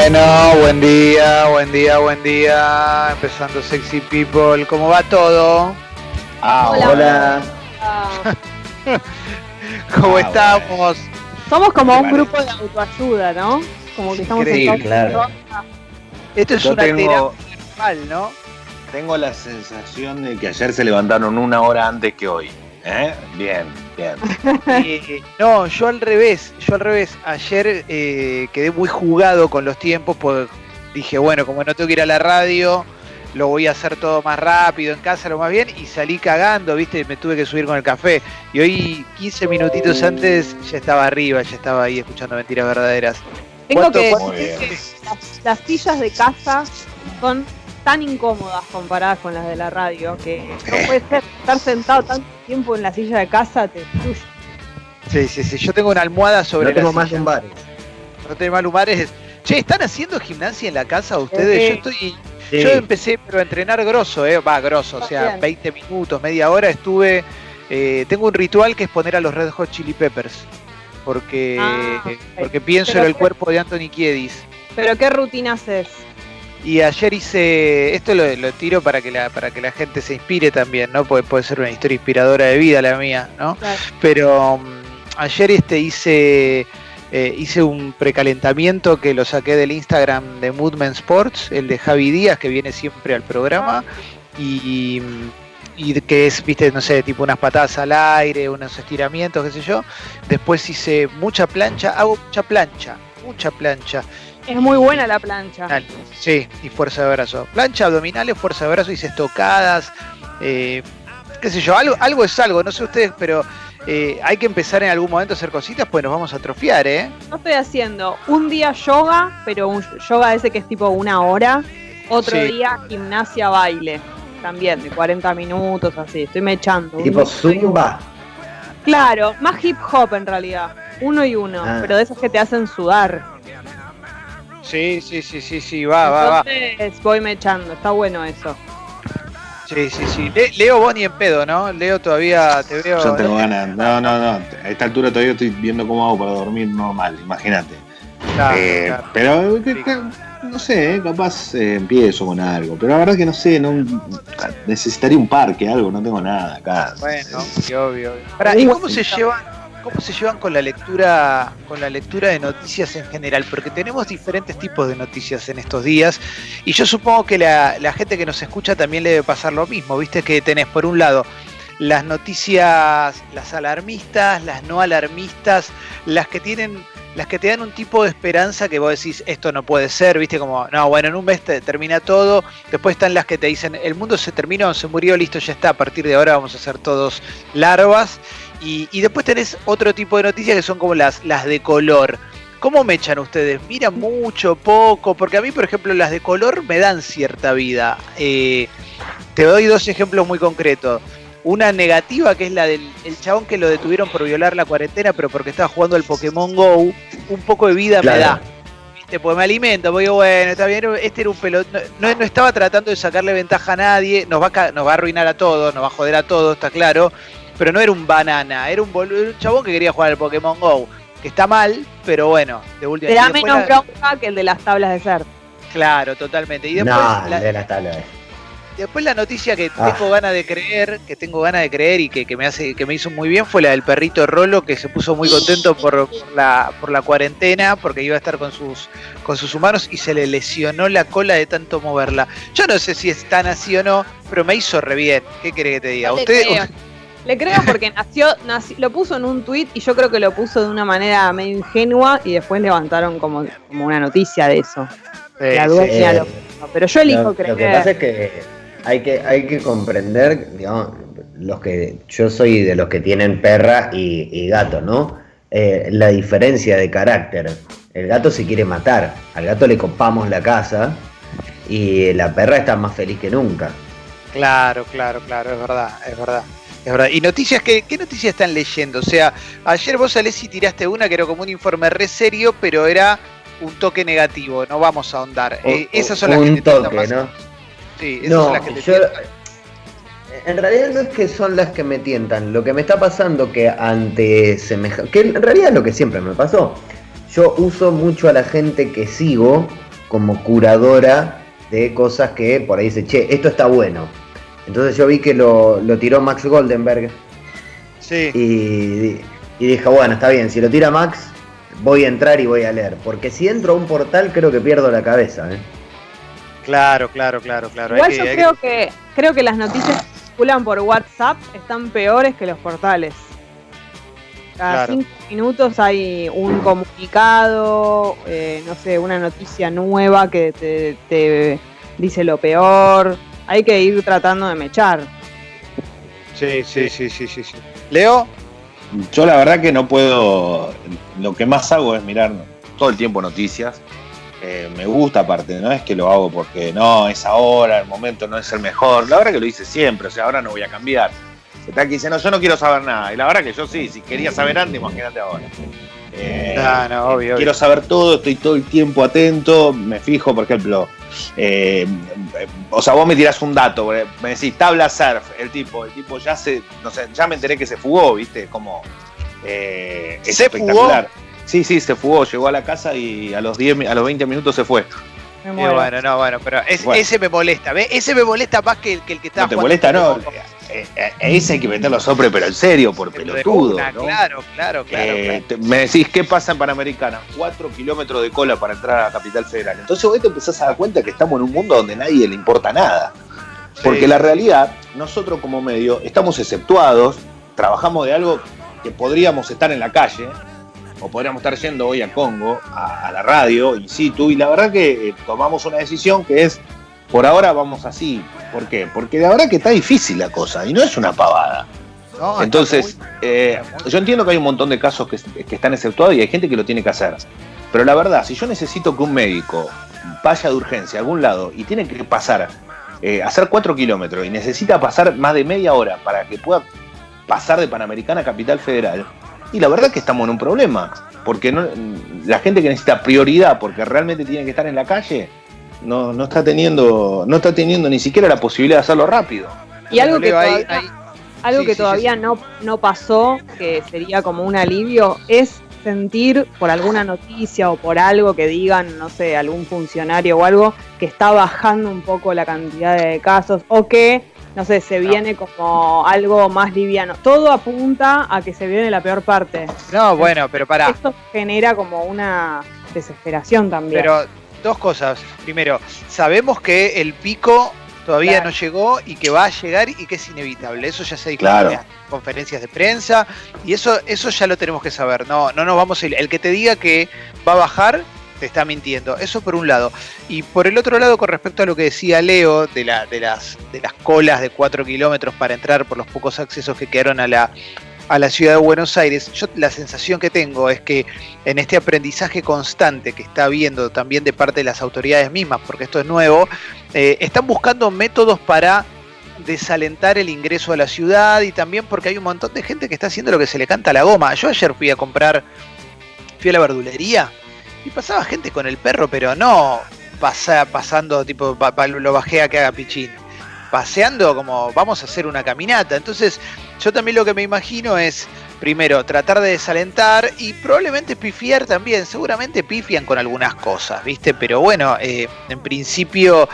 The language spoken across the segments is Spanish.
Bueno, buen día, buen día, buen día. Empezando Sexy People. ¿Cómo va todo? Ah, hola. ¿Cómo ah, estamos? Somos como un grupo de autoayuda, ¿no? Como que estamos en claro. Esto es una tengo, terapia ¿no? Tengo la sensación de que ayer se levantaron una hora antes que hoy. ¿Eh? Bien, bien. no, yo al revés, yo al revés. Ayer eh, quedé muy jugado con los tiempos, porque dije, bueno, como no tengo que ir a la radio, lo voy a hacer todo más rápido en casa, lo más bien, y salí cagando, viste, me tuve que subir con el café. Y hoy, 15 minutitos antes, ya estaba arriba, ya estaba ahí escuchando mentiras verdaderas. Tengo que las, las sillas de casa son tan incómodas comparadas con las de la radio que no puede ser estar sentado tanto tiempo en la silla de casa te destruye. Sí, sí, sí. Yo tengo una almohada sobre. No tengo más lumbares. No tengo más lumbares. Che, ¿están haciendo gimnasia en la casa ustedes? Yo estoy. Yo empecé pero a entrenar grosso, eh. Va, grosso, o sea, 20 minutos, media hora estuve. Eh, tengo un ritual que es poner a los Red Hot Chili Peppers. Porque, ah, porque pienso en el cuerpo de Anthony Kiedis. ¿Pero qué rutina haces? Y ayer hice, esto lo, tiro para que, la, para que la gente se inspire también, ¿no? Puede, puede ser una historia inspiradora de vida la mía, ¿no? Pero um, ayer este hice, eh, hice un precalentamiento que lo saqué del Instagram de Moodman Sports, el de Javi Díaz, que viene siempre al programa, y, y que es, viste, no sé, tipo unas patadas al aire, unos estiramientos, qué sé yo. Después hice mucha plancha, hago mucha plancha, mucha plancha. Es muy buena la plancha. Sí, y fuerza de brazo. Plancha abdominales, fuerza de brazo, y estocadas. Eh, qué sé yo, algo, algo es algo, no sé ustedes, pero eh, hay que empezar en algún momento a hacer cositas, pues nos vamos a atrofiar, ¿eh? No estoy haciendo un día yoga, pero un yoga ese que es tipo una hora. Otro día gimnasia baile, también de 40 minutos, así. Estoy me echando. Tipo zumba. Claro, más hip hop en realidad. Uno y uno, ah. pero de esos que te hacen sudar. Sí, sí, sí, sí, sí, va, va, va. voy mechando, está bueno eso. Sí, sí, sí. Leo vos ni en pedo, ¿no? Leo todavía te veo. Yo tengo ganas. No, no, no. A esta altura todavía estoy viendo cómo hago para dormir normal, imagínate. Eh, pero no sé, eh, capaz eh, empiezo con algo. Pero la verdad que no sé, no necesitaría un parque, algo, no tengo nada acá. Bueno, sí, obvio. obvio. ¿Y cómo se llevan? ¿Cómo se llevan con la lectura, con la lectura de noticias en general? Porque tenemos diferentes tipos de noticias en estos días y yo supongo que la, gente que nos escucha también le debe pasar lo mismo. Viste que tenés por un lado las noticias, las alarmistas, las no alarmistas, las que tienen, las que te dan un tipo de esperanza que vos decís esto no puede ser, viste como no bueno en un mes te termina todo. Después están las que te dicen el mundo se terminó, se murió, listo ya está. A partir de ahora vamos a ser todos larvas y, después tenés otro tipo de noticias que son como las, las de color. ¿Cómo me echan ustedes? ¿Miran mucho, poco? Porque a mí, por ejemplo, las de color me dan cierta vida. Eh, te doy dos ejemplos muy concretos. Una negativa, que es la del chabón que lo detuvieron por violar la cuarentena, pero porque estaba jugando al Pokémon Go. Un poco de vida me da. ¿Viste? Pues me alimento, porque bueno, está bien, este era un pelotón. No, estaba tratando de sacarle ventaja a nadie, nos va a, nos va a arruinar a todos, nos va a joder a todos, está claro pero no era un banana, era un, un chabón que quería jugar al Pokémon Go, que está mal, pero bueno, de última Será menos bronca que el de las tablas de ser. Claro, totalmente. Y después no, la, de las tablas. Después la noticia que ah. tengo ganas de creer, que tengo ganas de creer y que, me hace, que me hizo muy bien fue la del perrito Rolo, que se puso muy contento por, la, por la cuarentena, porque iba a estar con sus, con sus humanos y se le lesionó la cola de tanto moverla. Yo no sé si es tan así o no, pero me hizo re bien. ¿Qué quiere que te diga? ¿Usted, le creo porque nació, lo puso en un tuit y yo creo que lo puso de una manera medio ingenua y después levantaron como, como una noticia de eso. la dueña Pero yo elijo creer. Lo que pasa es que hay que, hay que comprender, digamos, los que yo soy de los que tienen perra y, gato, ¿no? Eh, la diferencia de carácter. El gato se quiere matar, al gato le copamos la casa y la perra está más feliz que nunca. Claro, claro, claro, es verdad, es verdad. Es verdad. ¿Y noticias qué, qué noticias están leyendo? O sea, ayer vos salés y tiraste una que era como un informe re serio, pero era un toque negativo, no vamos a ahondar. Eh, esas son las que te toque, ¿no? Sí, esas son las que te yo, En realidad no es que son las que me tientan, lo que me está pasando que ante semejante... que en realidad es lo que siempre me pasó. Yo uso mucho a la gente que sigo como curadora de cosas que por ahí dice, che, esto está bueno. Entonces yo vi que lo, tiró Max Goldenberg. Sí. Y, y dije, bueno, está bien, si lo tira Max, voy a entrar y voy a leer. Porque si entro a un portal, creo que pierdo la cabeza. ¿eh? Claro, claro, claro, claro. Igual yo creo que... creo que las noticias que circulan por WhatsApp están peores que los portales. Cada cinco minutos hay un comunicado, eh, no sé, una noticia nueva que te, dice lo peor. Hay que ir tratando de mechar. Sí, sí, sí, sí, sí. sí. Leo. Yo la verdad que no puedo. Lo que más hago es mirar todo el tiempo noticias. Eh, me gusta aparte, no es que lo hago porque no, es ahora, el momento no es el mejor. La verdad que lo hice siempre, o sea, ahora no voy a cambiar Está aquí diciendo, yo no quiero saber nada. Y la verdad que yo sí, si quería saber antes, imagínate ahora. Eh, no, obvio, quiero saber todo, estoy todo el tiempo atento, me fijo, por ejemplo, eh, o sea, vos me tirás un dato, eh, me decís tabla surf, el tipo, el tipo ya se, no sé, ya me enteré que se fugó, viste, como eh, ¿Se espectacular. Fugó? Sí, sí, se fugó, llegó a la casa y a los 10, a los 20 minutos se fue. bueno, no, bueno, pero ese me molesta, ¿ves? Ese me molesta más que el que, el que está. No te molesta, no. Eh, eh, ese hay que meterlo sobre, pero en serio, por pelotudo. Claro, claro, eh, claro, Me decís, ¿qué pasa en Panamericana? Cuatro kilómetros de cola para entrar a la capital federal. Entonces hoy te empezás a dar cuenta que estamos en un mundo donde nadie le importa nada. Porque la realidad, nosotros como medio estamos exceptuados, trabajamos de algo que podríamos estar en la calle, o podríamos estar yendo hoy a Congo, a, la radio, in situ, y la verdad que tomamos una decisión que es por ahora vamos así. ¿Por qué? Porque la verdad que está difícil la cosa y no es una pavada. Entonces, eh, yo entiendo que hay un montón de casos que, están exceptuados y hay gente que lo tiene que hacer. Pero la verdad, si yo necesito que un médico vaya de urgencia a algún lado y tiene que pasar, eh, hacer cuatro kilómetros y necesita pasar más de media hora para que pueda pasar de Panamericana a Capital Federal, y la verdad que estamos en un problema. Porque no, la gente que necesita prioridad porque realmente tiene que estar en la calle, no, no está teniendo, no está teniendo ni siquiera la posibilidad de hacerlo rápido. Y algo que todavía, algo que todavía no, no pasó, que sería como un alivio, es sentir por alguna noticia o por algo que digan, no sé, algún funcionario o algo, que está bajando un poco la cantidad de casos o que, no sé, se viene como algo más liviano. Todo apunta a que se viene la peor parte. No, bueno, pero para. Esto genera como una desesperación también. Pero dos cosas. Primero, sabemos que el pico todavía no llegó y que va a llegar y que es inevitable. Eso ya se dijo en conferencias de prensa y eso, eso ya lo tenemos que saber. No, no nos vamos a ir. El que te diga que va a bajar te está mintiendo. Eso por un lado. Y por el otro lado, con respecto a lo que decía Leo de, la, de, las, de las colas de 4 kilómetros para entrar por los pocos accesos que quedaron a la, a la ciudad de Buenos Aires, yo la sensación que tengo es que en este aprendizaje constante que está habiendo también de parte de las autoridades mismas, porque esto es nuevo, eh, están buscando métodos para desalentar el ingreso a la ciudad y también porque hay un montón de gente que está haciendo lo que se le canta a la goma. Yo ayer fui a comprar, fui a la verdulería y pasaba gente con el perro, pero no pasando, tipo, lo bajé a que haga pichín paseando como vamos a hacer una caminata. Entonces, yo también lo que me imagino es, primero, tratar de desalentar y probablemente pifiar también. Seguramente pifian con algunas cosas, ¿viste? Pero bueno, eh, en principio...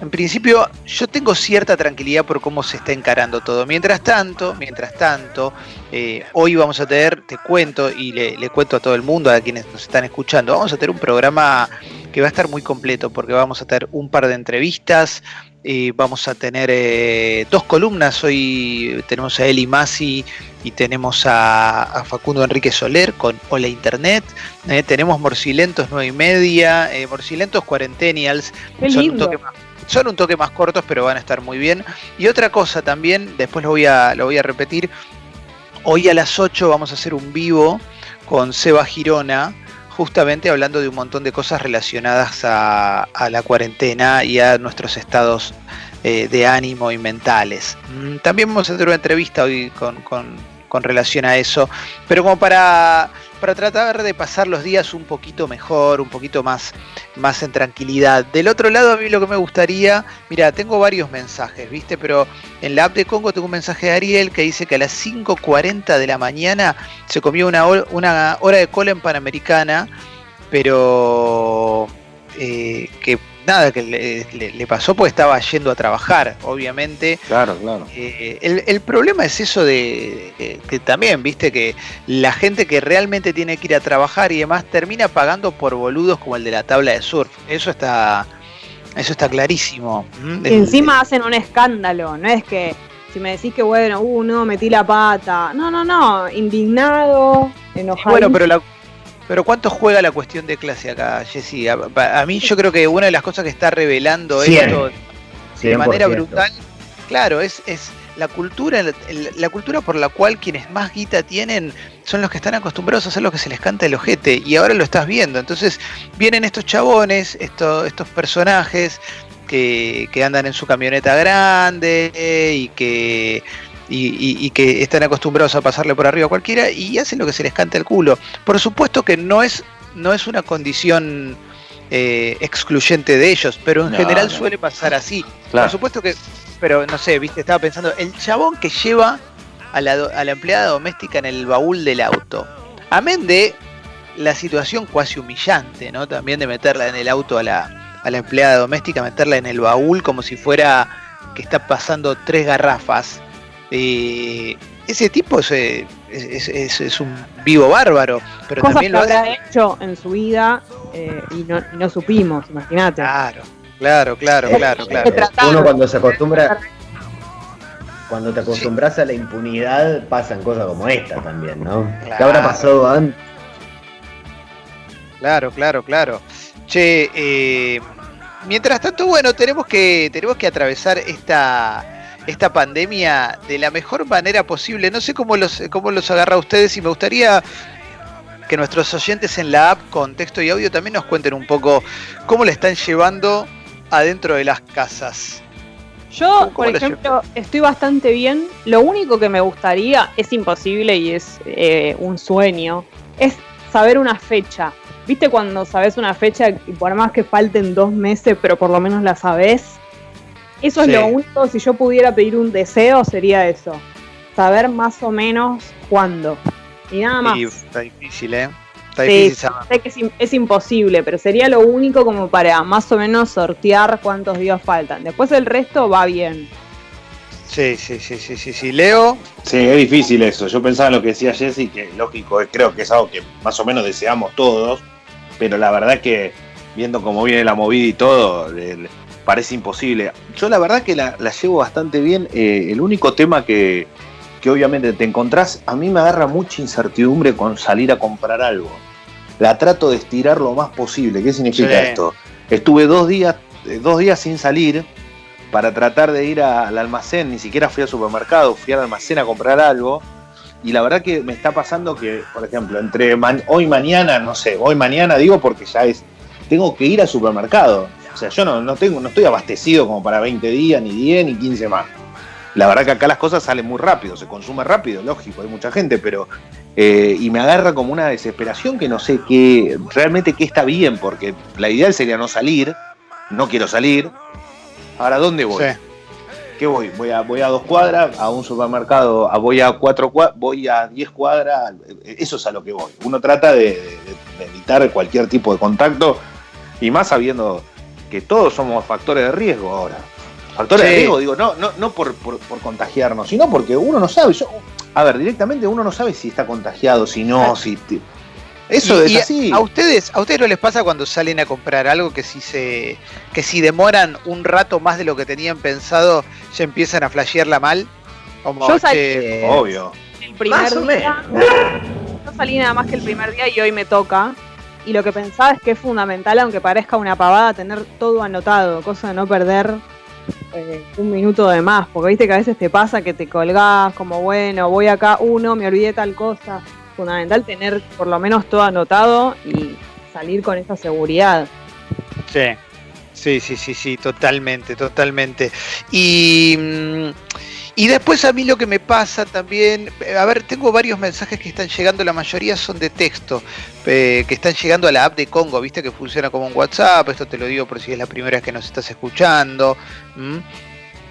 En principio, yo tengo cierta tranquilidad por cómo se está encarando todo. Mientras tanto, mientras tanto, eh, hoy vamos a tener, te cuento y le, le, cuento a todo el mundo, a quienes nos están escuchando, vamos a tener un programa que va a estar muy completo porque vamos a tener un par de entrevistas, y vamos a tener eh, dos columnas. Hoy tenemos a Eli Masi y tenemos a, Facundo Enrique Soler con Hola Internet. Eh, tenemos Morcilentos 9 y media, eh, Morcilentos Cuarentenials. Son un, toque más, son un toque más cortos, pero van a estar muy bien. Y otra cosa también, después lo voy a, lo voy a repetir. Hoy a las 8 vamos a hacer un vivo con Seba Girona justamente hablando de un montón de cosas relacionadas a, la cuarentena y a nuestros estados eh, de ánimo y mentales. Mm, también vamos a hacer una entrevista hoy con, con relación a eso, pero como para para tratar de pasar los días un poquito mejor, un poquito más, más en tranquilidad. Del otro lado, a mí lo que me gustaría, mira, tengo varios mensajes, ¿viste? Pero en la app de Congo tengo un mensaje de Ariel que dice que a las 5.40 de la mañana se comió una, una hora de cola en Panamericana, pero eh, que nada, que le, pasó porque estaba yendo a trabajar, obviamente. Claro, claro. Eh, el, problema es eso de que también, viste, que la gente que realmente tiene que ir a trabajar y demás termina pagando por boludos como el de la tabla de surf. Eso está, eso está clarísimo. Y encima hacen un escándalo, no es que si me decís que bueno, uh, no, metí la pata. No, no, no, indignado, enojado. bueno, pero la, pero ¿cuánto juega la cuestión de clase acá, Jessy? A, mí yo creo que una de las cosas que está revelando esto de manera brutal, claro, es, es la cultura, la cultura por la cual quienes más guita tienen son los que están acostumbrados a hacer lo que se les canta el ojete y ahora lo estás viendo. Entonces vienen estos chabones, estos, estos personajes que, que andan en su camioneta grande y que y, que están acostumbrados a pasarle por arriba a cualquiera y hacen lo que se les canta el culo. Por supuesto que no es, no es una condición eh, excluyente de ellos, pero en general suele pasar así. Por supuesto que, pero no sé, viste, estaba pensando, el chabón que lleva a la, a la empleada doméstica en el baúl del auto, amén de la situación cuasi humillante, ¿no? También de meterla en el auto a la, a la empleada doméstica, meterla en el baúl como si fuera que está pasando tres garrafas eh, ese tipo eh, es, es, un vivo bárbaro, pero también lo habrá hecho en su vida eh, y, no, supimos, imagínate. Claro, claro, claro, claro, claro. Uno cuando se acostumbra, cuando te acostumbras a la impunidad, pasan cosas como esta también, ¿no? ¿Qué habrá pasado antes? Claro, claro, claro. Che, mientras tanto, bueno, tenemos que, tenemos que atravesar esta esta pandemia de la mejor manera posible. No sé cómo los, cómo los agarra a ustedes y me gustaría que nuestros oyentes en la app con texto y audio también nos cuenten un poco cómo le están llevando adentro de las casas. Yo, por ejemplo, estoy bastante bien. Lo único que me gustaría, es imposible y es eh, un sueño, es saber una fecha. ¿Viste cuando sabes una fecha y por más que falten dos meses, pero por lo menos la sabes? Eso es lo único, si yo pudiera pedir un deseo, sería eso. Saber más o menos cuándo. Y nada más. está difícil, ¿eh? Está difícil sé que es, imposible, pero sería lo único como para más o menos sortear cuántos días faltan. Después el resto va bien. Sí, sí, sí, sí, sí, sí. Leo. Sí, es difícil eso. Yo pensaba en lo que decía Jesse, que lógico, creo que es algo que más o menos deseamos todos, pero la verdad que viendo cómo viene la movida y todo, parece imposible. Yo la verdad que la, llevo bastante bien. Eh, el único tema que, obviamente te encontrás, a mí me agarra mucha incertidumbre con salir a comprar algo. La trato de estirar lo más posible. ¿Qué significa esto? Estuve dos días, eh, dos días sin salir para tratar de ir al almacén, ni siquiera fui al supermercado, fui al almacén a comprar algo. Y la verdad que me está pasando que, por ejemplo, entre hoy mañana, no sé, hoy mañana digo porque ya es, tengo que ir al supermercado. O sea, yo no, tengo, no estoy abastecido como para 20 días, ni 10, ni 15 más. La verdad que acá las cosas salen muy rápido, se consume rápido, lógico, hay mucha gente, pero. Eh, y me agarra como una desesperación que no sé qué, realmente qué está bien, porque la ideal sería no salir, no quiero salir. Ahora, ¿dónde voy? ¿Qué voy? Voy a, voy a dos cuadras, a un supermercado, a, voy a cuatro cuadras, voy a diez cuadras, eso es a lo que voy. Uno trata de evitar cualquier tipo de contacto y más sabiendo que todos somos factores de riesgo ahora. Factores de riesgo, digo, no, no, no por, contagiarnos, sino porque uno no sabe. a ver, directamente uno no sabe si está contagiado, si no, si. Eso es así. A ustedes, a ustedes no les pasa cuando salen a comprar algo que si se, que si demoran un rato más de lo que tenían pensado, ya empiezan a flashearla mal. Como yo salí, obvio. El primer día, yo salí nada más que el primer día y hoy me toca y lo que pensaba es que es fundamental, aunque parezca una pavada, tener todo anotado, cosa de no perder eh, un minuto de más, porque viste que a veces te pasa que te colgás como, bueno, voy acá, uno, me olvidé tal cosa. Fundamental tener por lo menos todo anotado y salir con esa seguridad. Sí, sí, sí, sí, sí, totalmente, totalmente. Y... Mm, y después a mí lo que me pasa también, a ver, tengo varios mensajes que están llegando, la mayoría son de texto, eh, que están llegando a la app de Congo, viste que funciona como un WhatsApp, esto te lo digo por si es la primera vez que nos estás escuchando.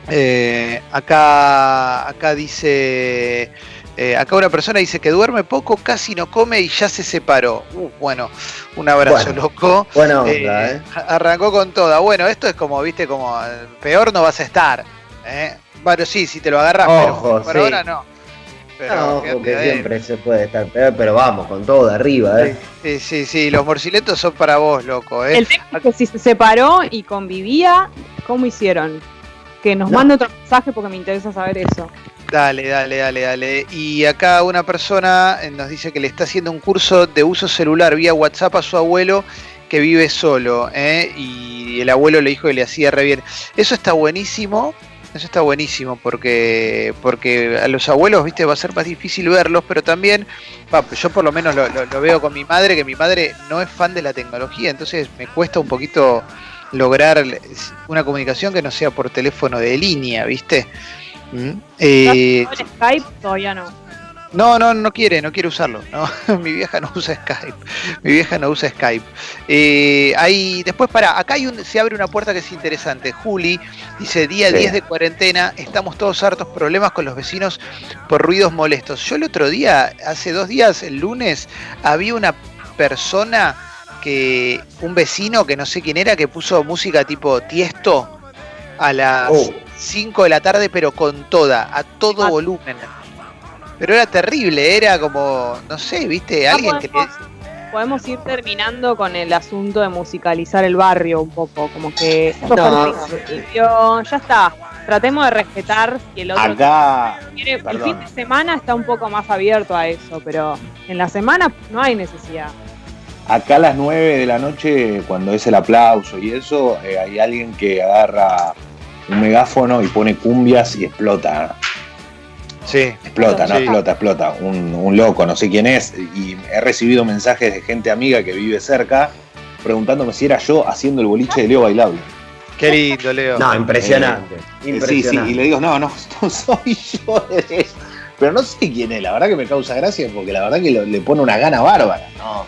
Eh, acá, acá dice Eh, acá una persona dice que duerme poco, casi no come y ya se separó. Uh, bueno, un abrazo loco. Bueno, eh, Arrancó con toda. Bueno, esto es como, viste, como peor no vas a estar. Bueno, sí, si te lo agarras, pero por ahora no. Pero no, porque siempre se puede estar peor, pero vamos, con todo de arriba, ¿eh? Sí, sí, sí, los morciletos son para vos, loco, ¿eh? El tema es que si se separó y convivía, ¿cómo hicieron? Que nos mande otro mensaje porque me interesa saber eso. Dale, dale, dale, dale. Y acá una persona eh, nos dice que le está haciendo un curso de uso celular vía WhatsApp a su abuelo que vive solo, ¿eh? Y el abuelo le dijo que le hacía re bien. Eso está buenísimo. Eso está buenísimo porque, porque a los abuelos, viste, va a ser más difícil verlos, pero también, yo por lo menos lo, lo, veo con mi madre, que mi madre no es fan de la tecnología, entonces me cuesta un poquito lograr una comunicación que no sea por teléfono de línea, viste. ¿Mm? Eh, Skype todavía no. No, no, no quiere, no quiere usarlo. mi vieja no usa Skype. Mi vieja no usa Skype. Eh, ahí, después, para, acá hay un, se abre una puerta que es interesante. Juli dice, día 10 de cuarentena, estamos todos hartos problemas con los vecinos por ruidos molestos. Yo el otro día, hace dos días, el lunes, había una persona que, un vecino que no sé quién era, que puso música tipo tiesto a las... Oh. 5 de la tarde, pero con toda, a todo ah. volumen. Pero era terrible, era como, no sé, viste, alguien que... Podemos ir terminando con el asunto de musicalizar el barrio un poco, como que ya está. Tratemos de respetar que el otro Acá, el fin de semana está un poco más abierto a eso, pero en la semana no hay necesidad. Acá a las 9 de la noche, cuando es el aplauso y eso, eh, hay alguien que agarra un megáfono y pone cumbias y explota. Sí. Explota, no explota, explota. Un, loco, no sé quién es. Y he recibido mensajes de gente amiga que vive cerca preguntándome si era yo haciendo el boliche de Leo Bailable. Qué lindo, Leo. No, impresionante. Eh, sí, sí, y le digo, no, no, no soy yo. Pero no sé quién es, la verdad que me causa gracia porque la verdad que le pone una gana bárbara. No.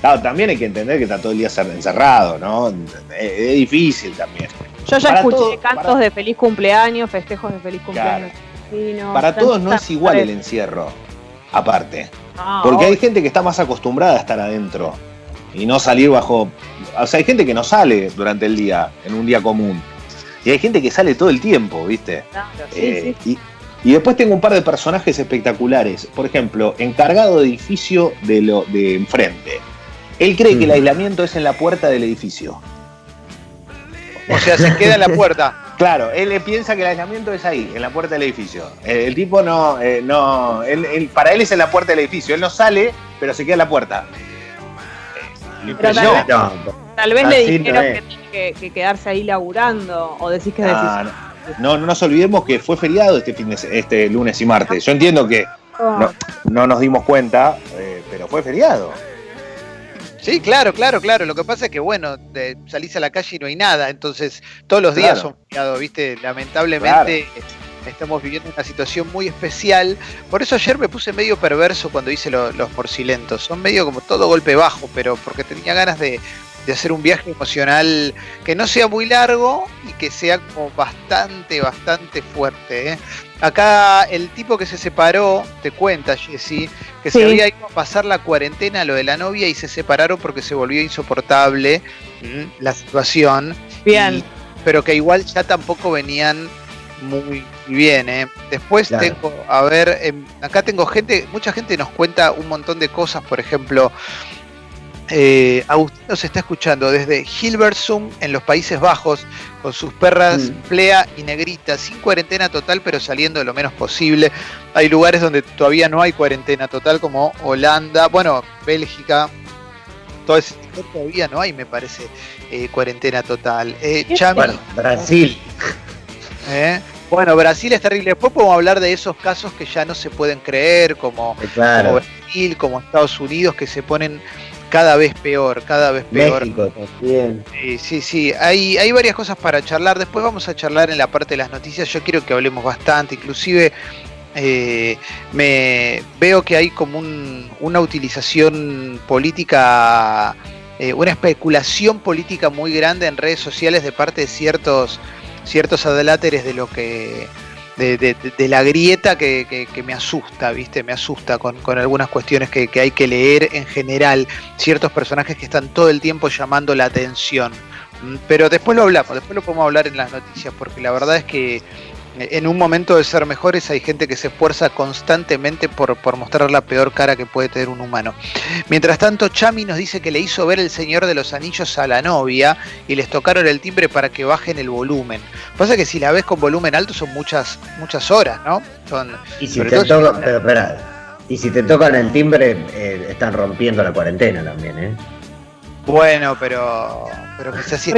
Claro, también hay que entender que está todo el día encerrado, ¿no? Es, difícil también. Yo ya escuché cantos de feliz cumpleaños, festejos de feliz cumpleaños. Para todos no es igual el encierro, aparte. Ah, porque hay gente que está más acostumbrada a estar adentro y no salir bajo. O sea, hay gente que no sale durante el día, en un día común. Y hay gente que sale todo el tiempo, ¿viste? Claro, sí, eh, sí. Y, después tengo un par de personajes espectaculares. Por ejemplo, encargado de edificio de, lo, de enfrente. Él cree que el mm. aislamiento es en la puerta del edificio. O sea, se queda en la puerta. Claro, él piensa que el aislamiento es ahí, en la puerta del edificio. El, tipo no, eh, no, para él es en la puerta del edificio. Él no sale, pero se queda en la puerta. tal, vez, le dijeron que tiene que, quedarse ahí laburando, o decís que es no, no, no, nos olvidemos que fue feriado este fin de, este lunes y martes. Yo entiendo que oh. no, nos dimos cuenta, eh, pero fue feriado. Sí, claro, claro, claro. Lo que pasa es que, bueno, salís a la calle y no hay nada. Entonces, todos los días son feriados, ¿viste? Lamentablemente. Estamos viviendo una situación muy especial. Por eso ayer me puse medio perverso cuando hice los porcilentos. Son medio como todo golpe bajo, pero porque tenía ganas de, de hacer un viaje emocional que no sea muy largo y que sea como bastante, bastante fuerte. ¿eh? Acá el tipo que se separó, te cuenta, Jessy, que se había ido a pasar la cuarentena a lo de la novia y se separaron porque se volvió insoportable la situación. Bien. pero que igual ya tampoco venían muy bien. ¿eh? Después tengo, a ver, em, acá tengo gente, mucha gente nos cuenta un montón de cosas, por ejemplo, eh, Agustín nos está escuchando desde Hilversum en los Países Bajos con sus perras mm. Plea y Negrita, sin cuarentena total pero saliendo lo menos posible. Hay lugares donde todavía no hay cuarentena total como Holanda, bueno, Bélgica, todo ese todavía no hay, me parece, eh, cuarentena total. Eh, Brasil. ¿Eh? Bueno, Brasil es terrible. Después podemos hablar de esos casos que ya no se pueden creer, como, como Brasil, como Estados Unidos, que se ponen cada vez peor, cada vez peor. México también. Sí, sí, sí. Hay, hay varias cosas para charlar. Después vamos a charlar en la parte de las noticias. Yo quiero que hablemos bastante. Inclusive eh, me veo que hay como una utilización política, eh, una especulación política muy grande en redes sociales de parte de ciertos, ciertos adláteres de lo que de, la grieta que, me asusta, ¿viste? Me asusta con, algunas cuestiones que, hay que leer en general, ciertos personajes que están todo el tiempo llamando la atención. Mm, pero después lo hablamos, después lo podemos hablar en las noticias, porque la verdad es que en un momento de ser mejores hay gente que se esfuerza constantemente por, mostrar la peor cara que puede tener un humano. Mientras tanto, Chami nos dice que le hizo ver el Señor de los Anillos a la novia y les tocaron el timbre para que bajen el volumen. Pasa que si la ves con volumen alto son muchas, muchas horas, ¿no? Son, y si te tocan, pero y si te tocan el timbre, eh, están rompiendo la cuarentena también, ¿eh? Bueno, pero, pero quizás sí,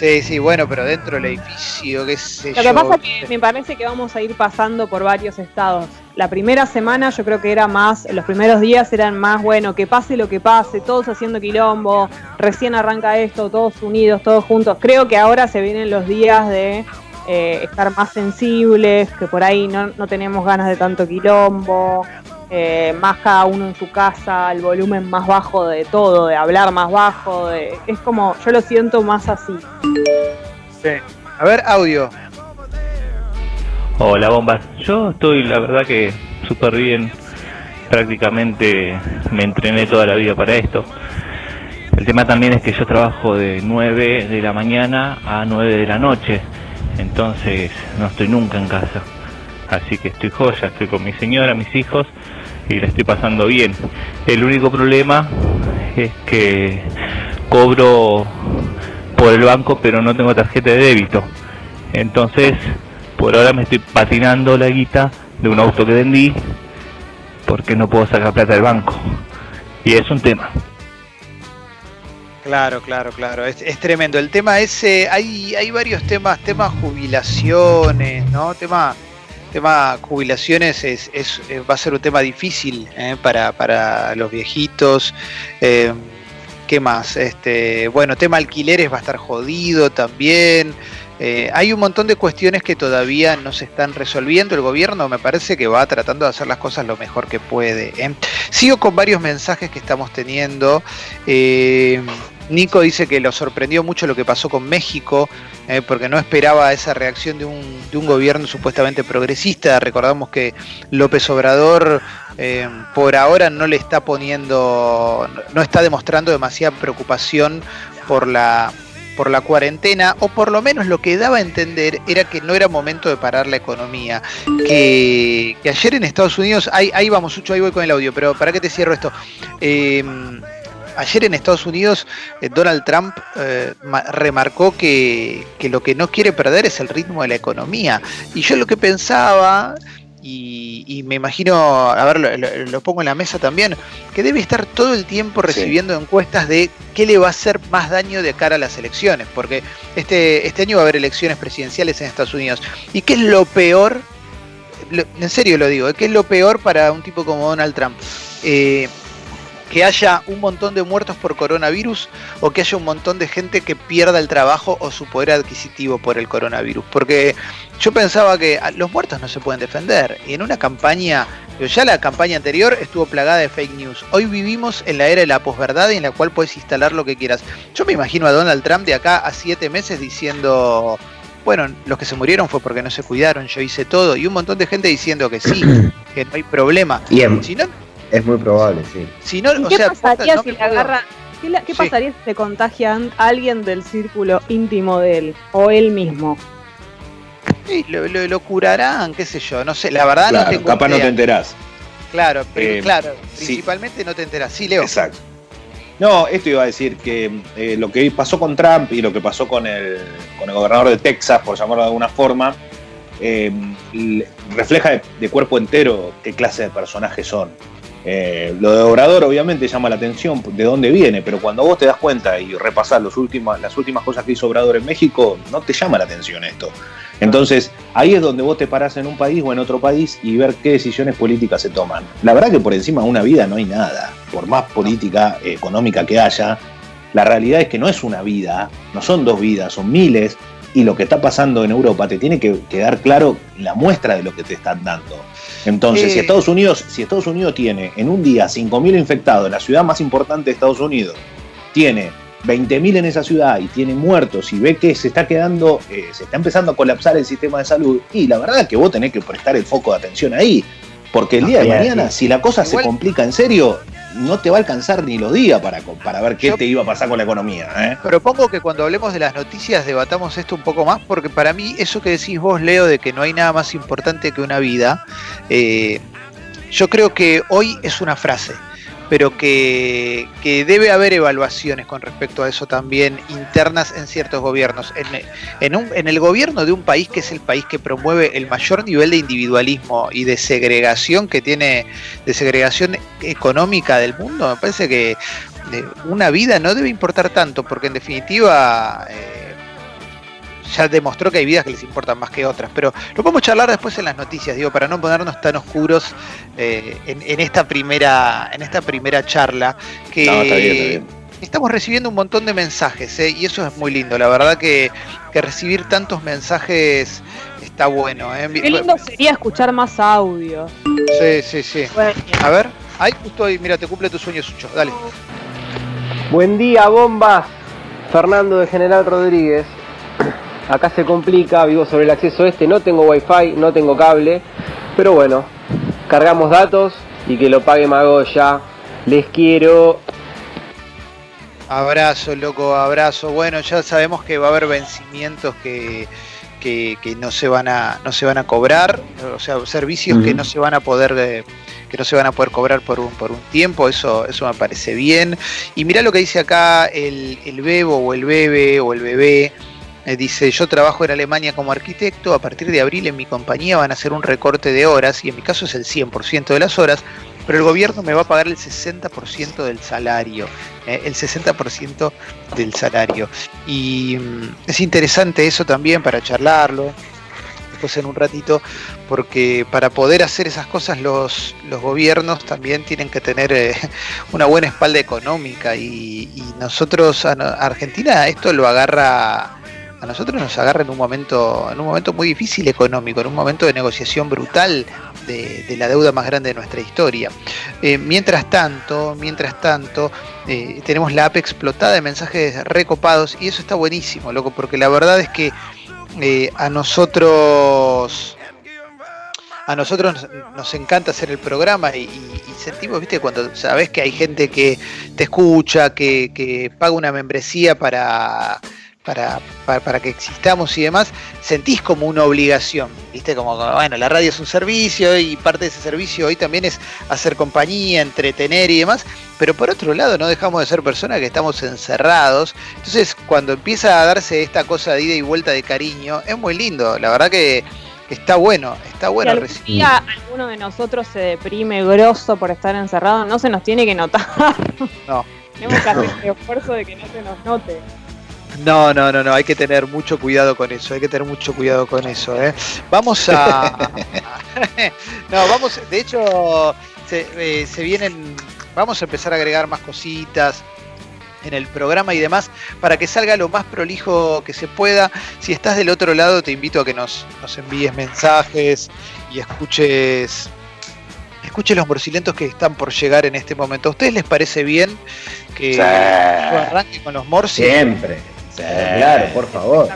Sí, sí, bueno, pero dentro del edificio, qué sé Lo que pasa es que me parece que vamos a ir pasando por varios estados. La primera semana yo creo que era más, los primeros días eran más, bueno, que pase lo que pase, todos haciendo quilombo, recién arranca esto, todos unidos, todos juntos. Creo que ahora se vienen los días de eh, estar más sensibles, que por ahí no, no tenemos ganas de tanto quilombo, eh, más cada uno en su casa, el volumen más bajo de todo, de hablar más bajo, de, es como, yo lo siento más así. Sí. A ver, audio. Hola, bombas. Yo estoy, la verdad que súper bien. Prácticamente me entrené toda la vida para esto. El tema también es que yo trabajo de 9 de la mañana a 9 de la noche. Entonces no estoy nunca en casa. Así que estoy joya, estoy con mi señora, mis hijos y la estoy pasando bien. El único problema es que cobro por el banco pero no tengo tarjeta de débito. Entonces, por ahora me estoy patinando la guita de un auto que vendí porque no puedo sacar plata del banco. Y es un tema. Claro, claro, claro. Es, tremendo. El tema ese, hay, hay varios temas, temas jubilaciones, ¿no? Tema tema jubilaciones es, eh, va a ser un tema difícil eh, para, los viejitos. Eh, ¿Qué más? Este, bueno, tema alquileres va a estar jodido también. hay un montón de cuestiones que todavía no se están resolviendo. El gobierno me parece que va tratando de hacer las cosas lo mejor que puede. Sigo con varios mensajes que estamos teniendo. Nico dice que lo sorprendió mucho lo que pasó con México, eh, porque no esperaba esa reacción de un, de un, gobierno supuestamente progresista. Recordamos que López Obrador eh, por ahora no le está poniendo, no está demostrando demasiada preocupación por la por la cuarentena, o por lo menos lo que daba a entender era que no era momento de parar la economía. Que, ayer en Estados Unidos, ahí, vamos, Sucho, ahí voy con el audio, pero ¿para qué te cierro esto? Eh, ayer en Estados Unidos eh, Donald Trump eh, remarcó que, lo que no quiere perder es el ritmo de la economía. Y yo lo que pensaba, y, me imagino, a ver, lo, pongo en la mesa también, que debe estar todo el tiempo recibiendo encuestas de qué le va a hacer más daño de cara a las elecciones, porque este, este año va a haber elecciones presidenciales en Estados Unidos. ¿Y qué es lo peor? en serio lo digo, ¿qué es lo peor para un tipo como Donald Trump? Eh, que haya un montón de muertos por coronavirus o que haya un montón de gente que pierda el trabajo o su poder adquisitivo por el coronavirus. Porque yo pensaba que ah, los muertos no se pueden defender. Y en una campaña, ya la campaña anterior estuvo plagada de fake news. Hoy vivimos en la era de la posverdad en la cual puedes instalar lo que quieras. Yo me imagino a Donald Trump de acá a siete meses diciendo bueno, los que se murieron fue porque no se cuidaron, yo hice todo, y un montón de gente diciendo que sí, que no hay problema. Y si no, es muy probable, sí. Si no, ¿Qué pasaría si le agarra, ¿Qué, pasaría si se contagia a alguien del círculo íntimo de él o él mismo? Sí, lo, curarán, qué sé yo, no sé, la verdad no tengo Capaz no te enterás. Claro, pero, eh, claro, principalmente no te enterás. Sí, Leo. Exacto. No, esto iba a decir que eh, lo que pasó con Trump y lo que pasó con el, con el gobernador de Texas, por llamarlo de alguna forma, eh, refleja de, cuerpo entero qué clase de personajes son. Eh, lo de Obrador obviamente llama la atención de dónde viene, pero cuando vos te das cuenta y repasás los últimas, las últimas cosas que hizo Obrador en México, no te llama la atención esto. Entonces, ahí es donde vos te parás en un país o en otro país y ver qué decisiones políticas se toman. La verdad que por encima de una vida no hay nada. Por más política económica que haya, la realidad es que no es una vida, no son dos vidas, son miles. Y lo que está pasando en Europa te tiene que quedar claro la muestra de lo que te están dando. Entonces, si, eh. Estados Unidos, si Estados Unidos tiene en un día 5.000 infectados en la ciudad más importante de Estados Unidos, tiene 20.000 en esa ciudad y tiene muertos y ve que se está quedando, eh, se está empezando a colapsar el sistema de salud, y la verdad es que vos tenés que prestar el foco de atención ahí. Porque el día de mañana, si la cosa se complica en serio, no te va a alcanzar ni los días para, para ver qué te iba a pasar con la economía. ¿eh? Propongo que cuando hablemos de las noticias debatamos esto un poco más, porque para mí eso que decís vos, Leo, de que no hay nada más importante que una vida, eh, yo creo que hoy es una frase pero que, debe haber evaluaciones con respecto a eso también internas en ciertos gobiernos. En, en, el gobierno de un país que es el país que promueve el mayor nivel de individualismo y de segregación que tiene, de segregación económica del mundo, me parece que eh, una vida no debe importar tanto, porque en definitiva... Eh, ya demostró que hay vidas que les importan más que otras, pero lo podemos charlar después en las noticias, digo, para no ponernos tan oscuros eh, en, esta primera, en esta primera charla, que estamos recibiendo un montón de mensajes, eh, y eso es muy lindo, la verdad que, recibir tantos mensajes está bueno. Eh. Qué lindo sería escuchar más audio. Sí, sí, sí. A ver, ahí justo ahí, mira, te cumple tu sueño, Sucho, dale. Buen día, bombas. Fernando de General Rodríguez acá se complica, vivo sobre el acceso este, no tengo wifi, no tengo cable, pero bueno, cargamos datos y que lo pague Magoya. Les quiero. Abrazo, loco, abrazo. Bueno, ya sabemos que va a haber vencimientos que, que, no se van a no se van a cobrar, o sea, servicios que no se van a poder eh, que no se van a poder cobrar por un, por un tiempo, eso, eso me parece bien. Y mira lo que dice acá el, el Bebo o el Bebe o el Bebé, eh, dice, yo trabajo en Alemania como arquitecto, a partir de abril en mi compañía van a hacer un recorte de horas, y en mi caso es el 100% de las horas, pero el gobierno me va a pagar el 60% del salario, eh, el 60% del salario. Y mm, es interesante eso también para charlarlo, después en un ratito, porque para poder hacer esas cosas los, los gobiernos también tienen que tener eh, una buena espalda económica y, y nosotros, Argentina, esto lo agarra a nosotros nos agarra en un momento, en un momento muy difícil económico, en un momento de negociación brutal de, la deuda más grande de nuestra historia. Eh, mientras tanto, mientras tanto, eh, tenemos la app explotada de mensajes recopados y eso está buenísimo, loco, porque la verdad es que eh, a nosotros a nosotros nos encanta hacer el programa y, sentimos, viste, cuando sabes que hay gente que te escucha, que, que paga una membresía para para, para, que existamos y demás, sentís como una obligación, ¿viste? Como, bueno, la radio es un servicio y parte de ese servicio hoy también es hacer compañía, entretener y demás, pero por otro lado no dejamos de ser personas que estamos encerrados, entonces cuando empieza a darse esta cosa de ida y vuelta de cariño, es muy lindo, la verdad que está bueno, está bueno recibir. Si alguno de nosotros se deprime grosso por estar encerrado, no se nos tiene que notar. No. Tenemos que hacer el esfuerzo de que no se nos note. No, no, no, no, hay que tener mucho cuidado con eso, hay que tener mucho cuidado con eso. ¿eh? Vamos a... no, vamos, de hecho, eh, se, vienen, vamos a empezar a agregar más cositas en el programa y demás para que salga lo más prolijo que se pueda. Si estás del otro lado, te invito a que nos, nos envíes mensajes y escuches escuche los morcilentos que están por llegar en este momento. ¿A ustedes les parece bien que arranque con los morcis? Siempre. Claro, por favor.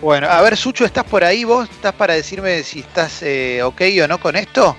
Bueno, a ver, Sucho, ¿estás por ahí? ¿Vos estás para decirme si estás eh, ok o no con esto?